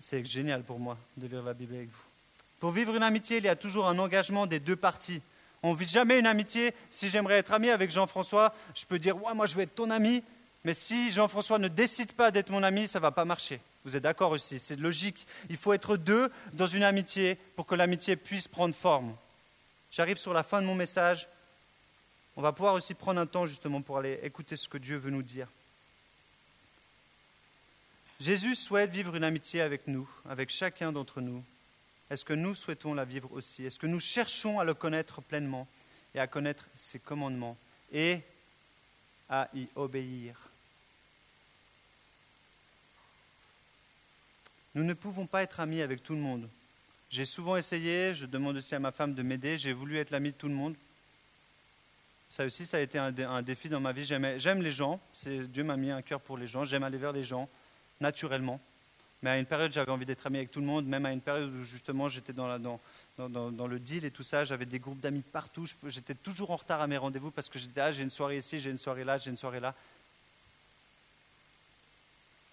C'est génial pour moi de lire la Bible avec vous. Pour vivre une amitié, il y a toujours un engagement des deux parties. On ne vit jamais une amitié. Si j'aimerais être ami avec Jean-François, je peux dire, ouais, moi je veux être ton ami. Mais si Jean-François ne décide pas d'être mon ami, ça ne va pas marcher. Vous êtes d'accord aussi? C'est logique. Il faut être deux dans une amitié pour que l'amitié puisse prendre forme. J'arrive sur la fin de mon message. On va pouvoir aussi prendre un temps justement pour aller écouter ce que Dieu veut nous dire. Jésus souhaite vivre une amitié avec nous, avec chacun d'entre nous. Est-ce que nous souhaitons la vivre aussi? Est-ce que nous cherchons à le connaître pleinement et à connaître ses commandements et à y obéir? Nous ne pouvons pas être amis avec tout le monde. J'ai souvent essayé, je demande aussi à ma femme de m'aider, j'ai voulu être l'ami de tout le monde. Ça aussi, ça a été un, défi dans ma vie. J'aime les gens, Dieu m'a mis un cœur pour les gens, j'aime aller vers les gens, naturellement. Mais à une période, j'avais envie d'être ami avec tout le monde, même à une période où justement j'étais dans, le deal et tout ça, j'avais des groupes d'amis partout, j'étais toujours en retard à mes rendez-vous parce que j'étais, ah, j'ai une soirée ici, j'ai une soirée là, j'ai une soirée là.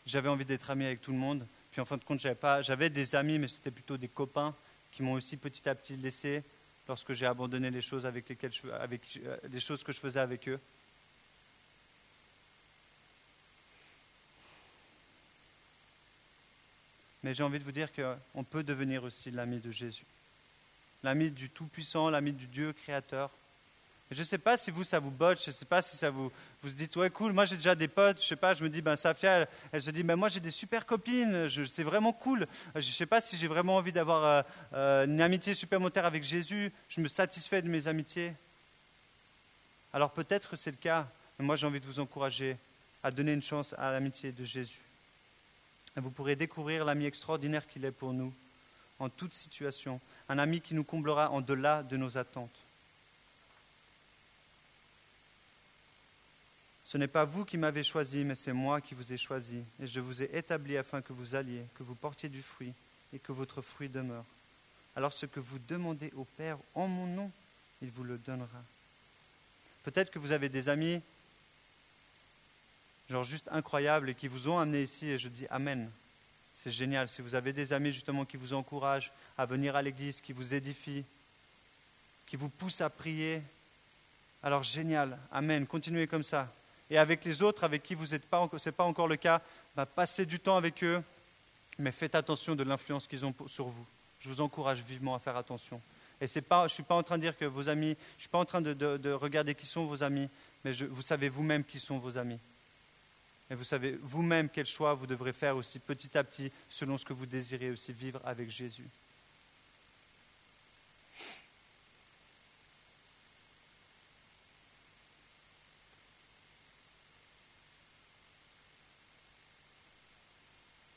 J'avais envie d'être ami avec tout le monde, puis en fin de compte, j'avais, des amis, mais c'était plutôt des copains qui m'ont aussi petit à petit laissé lorsque j'ai abandonné les choses, avec lesquelles avec, euh, les choses que je faisais avec eux. Mais j'ai envie de vous dire qu'on peut devenir aussi l'ami de Jésus, l'ami du Tout-Puissant, l'ami du Dieu créateur. Je ne sais pas si vous, ça vous botte, je ne sais pas si ça vous, vous dites, ouais, cool, moi j'ai déjà des potes, je sais pas, je me dis, ben Safia, elle, se dit, ben moi j'ai des super copines, c'est vraiment cool. Je ne sais pas si j'ai vraiment envie d'avoir euh, euh, une amitié supplémentaire avec Jésus, je me satisfais de mes amitiés. Alors peut-être que c'est le cas, mais moi j'ai envie de vous encourager à donner une chance à l'amitié de Jésus. Vous pourrez découvrir l'ami extraordinaire qu'il est pour nous, en toute situation, un ami qui nous comblera en delà de nos attentes. Ce n'est pas vous qui m'avez choisi, mais c'est moi qui vous ai choisi, et je vous ai établi afin que vous alliez, que vous portiez du fruit, et que votre fruit demeure. Alors ce que vous demandez au Père en mon nom, il vous le donnera. Peut-être que vous avez des amis, genre juste incroyables, et qui vous ont amené ici, et je dis Amen. C'est génial. Si vous avez des amis justement qui vous encouragent à venir à l'église, qui vous édifient, qui vous poussent à prier, alors génial. Amen. Continuez comme ça et avec les autres avec qui vous n'êtes pas, ce n'est pas encore le cas, bah, passez du temps avec eux, mais faites attention de l'influence qu'ils ont sur vous. Je vous encourage vivement à faire attention. Et pas, je ne suis pas en train de dire que vos amis, je ne suis pas en train de, regarder qui sont vos amis, mais vous savez vous-même qui sont vos amis. Et vous savez vous-même quel choix vous devrez faire aussi petit à petit selon ce que vous désirez aussi vivre avec Jésus.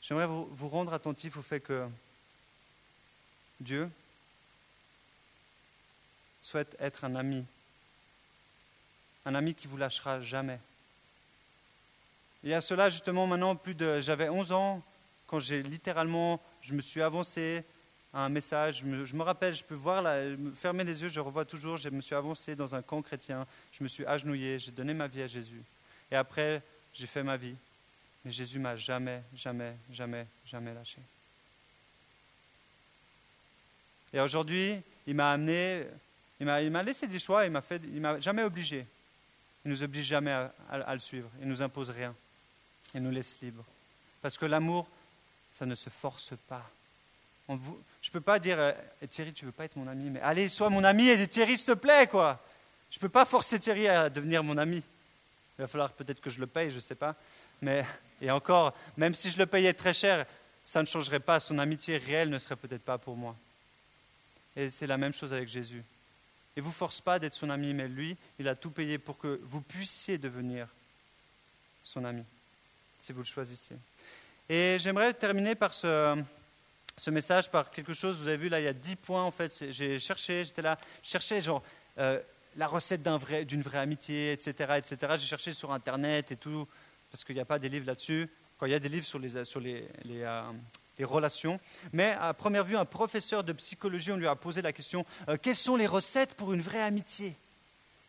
J'aimerais vous, rendre attentif au fait que Dieu souhaite être un ami, un ami qui vous lâchera jamais. Il y a cela justement maintenant plus de j'avais 11 ans quand j'ai littéralement je me suis avancé à un message, je me, rappelle, je peux voir fermer les yeux, je revois toujours, je me suis avancé dans un camp chrétien, je me suis agenouillé, j'ai donné ma vie à Jésus. Et après, j'ai fait ma vie. Mais Jésus m'a jamais, jamais, jamais, jamais lâché. Et aujourd'hui, il m'a amené, il m'a laissé des choix, il m'a jamais obligé. Il nous oblige jamais à, le suivre. Il nous impose rien. Il nous laisse libres. Parce que l'amour, ça ne se force pas. je ne peux pas dire, eh, Thierry, tu veux pas être mon ami, mais allez, sois mon ami et Thierry, s'il te plaît, quoi. Je ne peux pas forcer Thierry à devenir mon ami. Il va falloir peut-être que je le paye, je ne sais pas. Mais et encore, même si je le payais très cher, ça ne changerait pas. Son amitié réelle ne serait peut-être pas pour moi. Et c'est la même chose avec Jésus. Il ne vous force pas d'être son ami, mais lui, il a tout payé pour que vous puissiez devenir son ami, si vous le choisissez. Et j'aimerais terminer par ce, message, par quelque chose, vous avez vu là, il y a dix points en fait. J'ai cherché, j'étais là, je cherchais genre euh, la recette d'une vrai, vraie amitié, etc. etc. J'ai cherché sur Internet et tout parce qu'il n'y a pas des livres là-dessus, quand il y a des livres sur les, sur les, euh, les, relations. Mais à première vue, un professeur de psychologie, on lui a posé la question, euh, quelles sont les recettes pour une vraie amitié?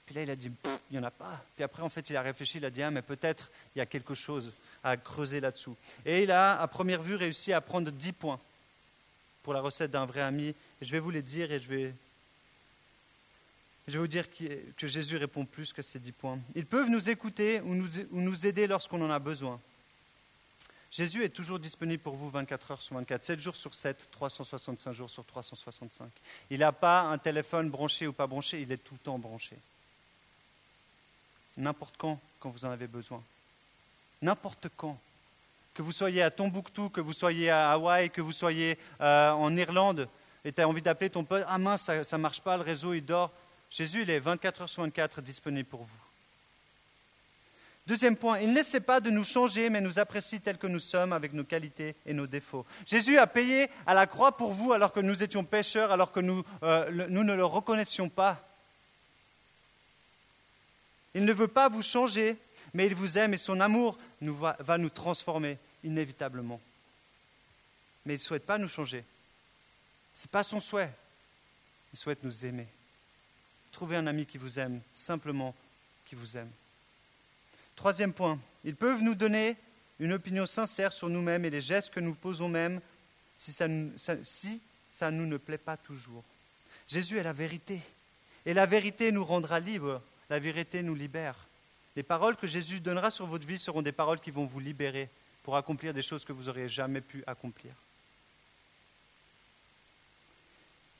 Puis là, il a dit, il n'y en a pas. Puis après, en fait, il a réfléchi, il a dit, ah, mais peut-être il y a quelque chose à creuser là-desssus. Et il a, à première vue, réussi à prendre 10 points pour la recette d'un vrai ami. je vais vous les dire et je vais je vais vous dire que Jésus répond plus que ces dix points. Ils peuvent nous écouter ou nous, aider lorsqu'on en a besoin. Jésus est toujours disponible pour vous 24 heures sur 24, 7 jours sur 7, 365 jours sur 365. Il n'a pas un téléphone branché ou pas branché, il est tout le temps branché. N'importe quand, quand vous en avez besoin. N'importe quand. Que vous soyez à Tombouctou, que vous soyez à Hawaï, que vous soyez euh, en Irlande, et tu as envie d'appeler ton pote, ah mince, ça ne marche pas, le réseau, il dort. Jésus, il est 24 heures sur 24 disponible pour vous. Deuxième point, il n'essaie pas de nous changer, mais nous apprécie tels que nous sommes avec nos qualités et nos défauts. Jésus a payé à la croix pour vous alors que nous étions pécheurs, alors que nous, euh, nous ne le reconnaissions pas. Il ne veut pas vous changer, mais il vous aime et son amour va nous transformer inévitablement. Mais il ne souhaite pas nous changer. Ce n'est pas son souhait. Il souhaite nous aimer. Trouvez un ami qui vous aime, simplement qui vous aime. Troisième point, ils peuvent nous donner une opinion sincère sur nous-mêmes et les gestes que nous posons même si ça, si ça nous ne plaît pas toujours. Jésus est la vérité. Et la vérité nous rendra libres. La vérité nous libère. Les paroles que Jésus donnera sur votre vie seront des paroles qui vont vous libérer pour accomplir des choses que vous n'auriez jamais pu accomplir.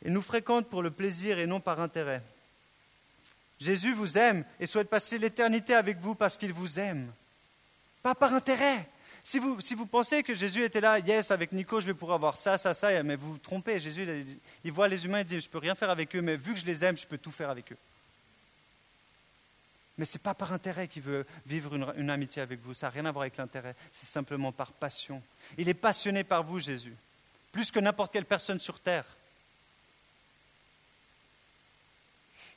Il nous fréquente pour le plaisir et non par intérêt. Jésus vous aime et souhaite passer l'éternité avec vous parce qu'il vous aime. Pas par intérêt. Si vous, pensez que Jésus était là, yes, avec Nico, je vais pouvoir avoir ça, ça, ça, mais vous vous trompez. Jésus, il voit les humains et dit, je ne peux rien faire avec eux, mais vu que je les aime, je peux tout faire avec eux. Mais ce n'est pas par intérêt qu'il veut vivre une, amitié avec vous. Ça n'a rien à voir avec l'intérêt. C'est simplement par passion. Il est passionné par vous, Jésus. Plus que n'importe quelle personne sur terre.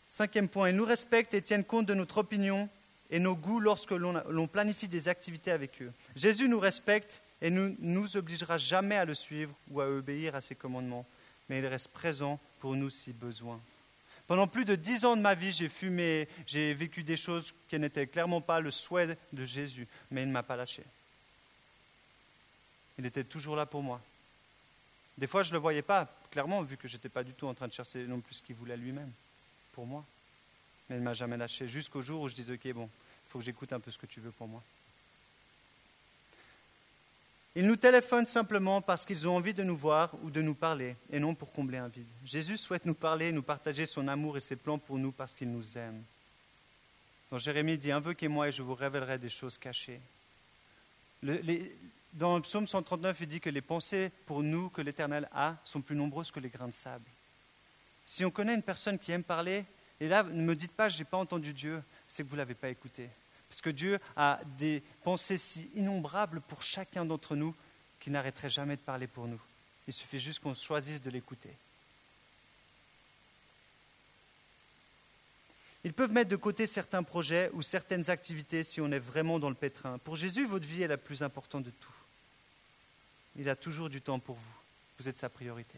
Cinquième point, ils nous respectent et tiennent compte de notre opinion et nos goûts lorsque l'on planifie des activités avec eux. Jésus nous respecte et ne nous obligera jamais à le suivre ou à obéir à ses commandements, mais il reste présent pour nous si besoin. Pendant plus de dix ans de ma vie, j'ai fumé, j'ai vécu des choses qui n'étaient clairement pas le souhait de Jésus, mais il ne m'a pas lâché. Il était toujours là pour moi. Des fois, je ne le voyais pas clairement, vu que je n'étais pas du tout en train de chercher non plus ce qu'il voulait lui-même pour moi. Mais il ne m'a jamais lâché jusqu'au jour où je disais, ok, bon, il faut que j'écoute un peu ce que tu veux pour moi. Ils nous téléphonent simplement parce qu'ils ont envie de nous voir ou de nous parler, et non pour combler un vide. Jésus souhaite nous parler, nous partager son amour et ses plans pour nous parce qu'il nous aime. Dans Jérémie dit, invoquez-moi et je vous révélerai des choses cachées. dans le psaume 139, il dit que les pensées pour nous que l'Éternel a sont plus nombreuses que les grains de sable. Si on connaît une personne qui aime parler, et là, ne me dites pas, je n'ai pas entendu Dieu, c'est que vous ne l'avez pas écouté. Parce que Dieu a des pensées si innombrables pour chacun d'entre nous qu'il n'arrêterait jamais de parler pour nous. Il suffit juste qu'on choisisse de l'écouter. Ils peuvent mettre de côté certains projets ou certaines activités si on est vraiment dans le pétrin. Pour Jésus, votre vie est la plus importante de tout. Il a toujours du temps pour vous. Vous êtes sa priorité.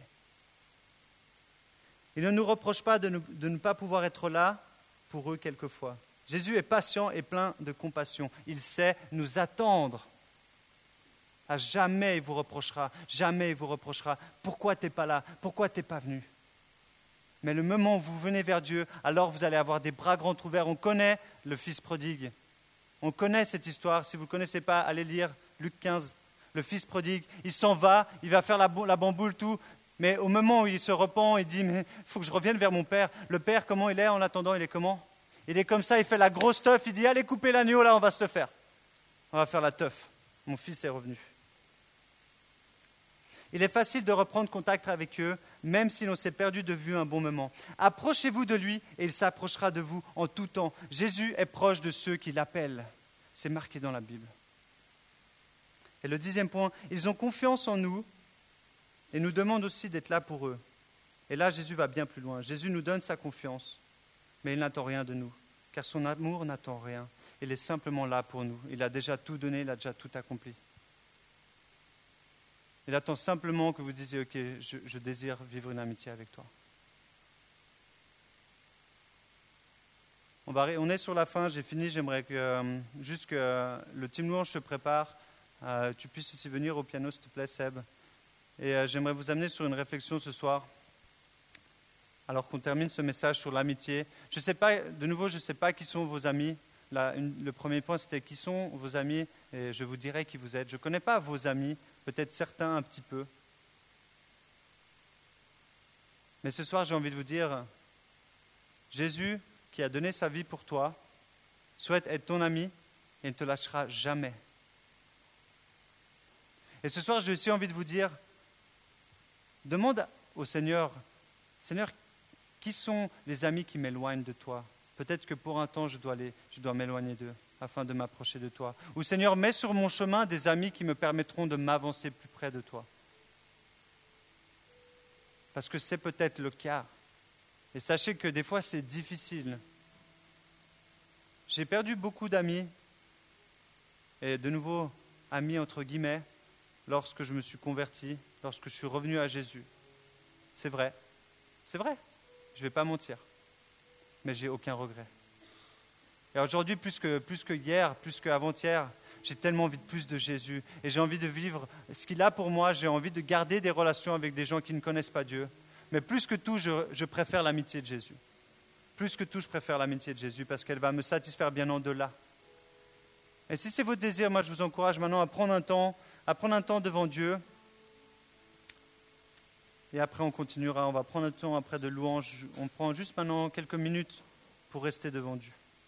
Il ne nous reproche pas de ne, pas pouvoir être là pour eux quelquefois. Jésus est patient et plein de compassion. Il sait nous attendre. À jamais il vous reprochera, jamais il vous reprochera. Pourquoi tu n'es pas là? Pourquoi tu n'es pas venu? Mais le moment où vous venez vers Dieu, alors vous allez avoir des bras grands ouverts. On connaît le Fils prodigue. On connaît cette histoire. Si vous ne connaissez pas, allez lire Luc 15. Le Fils prodigue, il s'en va, il va faire la, la bamboule, tout. Mais au moment où il se repent, il dit, mais il faut que je revienne vers mon père. Le père, comment il est en attendant? Il est comment? Il est comme ça, il fait la grosse teuf, il dit, allez couper l'agneau, là, on va se le faire. On va faire la teuf. Mon fils est revenu. Il est facile de reprendre contact avec eux, même si l'on s'est perdu de vue un bon moment. Approchez-vous de lui et il s'approchera de vous en tout temps. Jésus est proche de ceux qui l'appellent. C'est marqué dans la Bible. Et le dixième point, ils ont confiance en nous et nous demande aussi d'être là pour eux. Et là, Jésus va bien plus loin. Jésus nous donne sa confiance, mais il n'attend rien de nous, car son amour n'attend rien. Il est simplement là pour nous. Il a déjà tout donné, il a déjà tout accompli. Il attend simplement que vous disiez, OK, je, désire vivre une amitié avec toi. On, est sur la fin, j'ai fini, j'aimerais que, euh, juste que le team louange se prépare. Euh, tu puisses aussi venir au piano, s'il te plaît, Seb. Et euh, j'aimerais vous amener sur une réflexion ce soir, alors qu'on termine ce message sur l'amitié. Je sais pas, de nouveau, je ne sais pas qui sont vos amis. le premier point, c'était qui sont vos amis, et je vous dirai qui vous êtes. Je ne connais pas vos amis, peut-être certains un petit peu. Mais ce soir, j'ai envie de vous dire, Jésus, qui a donné sa vie pour toi, souhaite être ton ami et ne te lâchera jamais. Et ce soir, j'ai aussi envie de vous dire, Demande au Seigneur, Seigneur, qui sont les amis qui m'éloignent de toi? Peut-être que pour un temps, je dois, je dois m'éloigner d'eux afin de m'approcher de toi. Ou Seigneur, mets sur mon chemin des amis qui me permettront de m'avancer plus près de toi. Parce que c'est peut-être le cas. Et sachez que des fois, c'est difficile. J'ai perdu beaucoup d'amis, et de nouveau, amis entre guillemets, lorsque je me suis converti, lorsque je suis revenu à Jésus. C'est vrai, c'est vrai, je ne vais pas mentir, mais j'ai aucun regret. Et aujourd'hui, plus que, plus que hier, plus qu'avant-hier, j'ai tellement envie de plus de Jésus. Et j'ai envie de vivre ce qu'il a pour moi. J'ai envie de garder des relations avec des gens qui ne connaissent pas Dieu. Mais plus que tout, je, préfère l'amitié de Jésus. Plus que tout, je préfère l'amitié de Jésus parce qu'elle va me satisfaire bien en-delà. Et si c'est votre désir, moi je vous encourage maintenant à prendre un temps, à prendre un temps devant Dieu. Et après, on continuera. On va prendre un temps après de louange. On prend juste maintenant quelques minutes pour rester devant Dieu.